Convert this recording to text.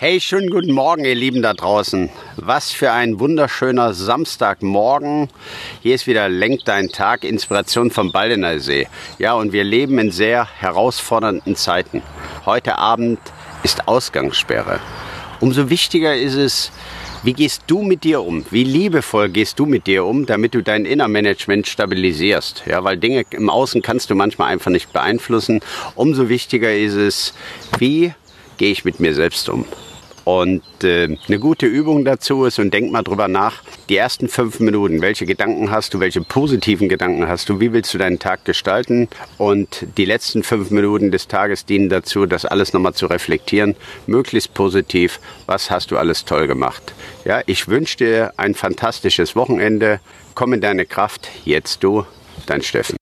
Hey, schönen guten Morgen, ihr Lieben da draußen. Was für ein wunderschöner Samstagmorgen. Hier ist wieder Lenk dein Tag, Inspiration vom Baldener See. Ja, und wir leben in sehr herausfordernden Zeiten. Heute Abend ist Ausgangssperre. Umso wichtiger ist es, wie gehst du mit dir um? Wie liebevoll gehst du mit dir um, damit du dein Innermanagement stabilisierst? Ja, weil Dinge im Außen kannst du manchmal einfach nicht beeinflussen. Umso wichtiger ist es, wie gehe ich mit mir selbst um? Und äh, eine gute Übung dazu ist, und denk mal drüber nach, die ersten fünf Minuten, welche Gedanken hast du, welche positiven Gedanken hast du, wie willst du deinen Tag gestalten? Und die letzten fünf Minuten des Tages dienen dazu, das alles nochmal zu reflektieren, möglichst positiv, was hast du alles toll gemacht. Ja, ich wünsche dir ein fantastisches Wochenende, komm in deine Kraft, jetzt du, dein Steffen.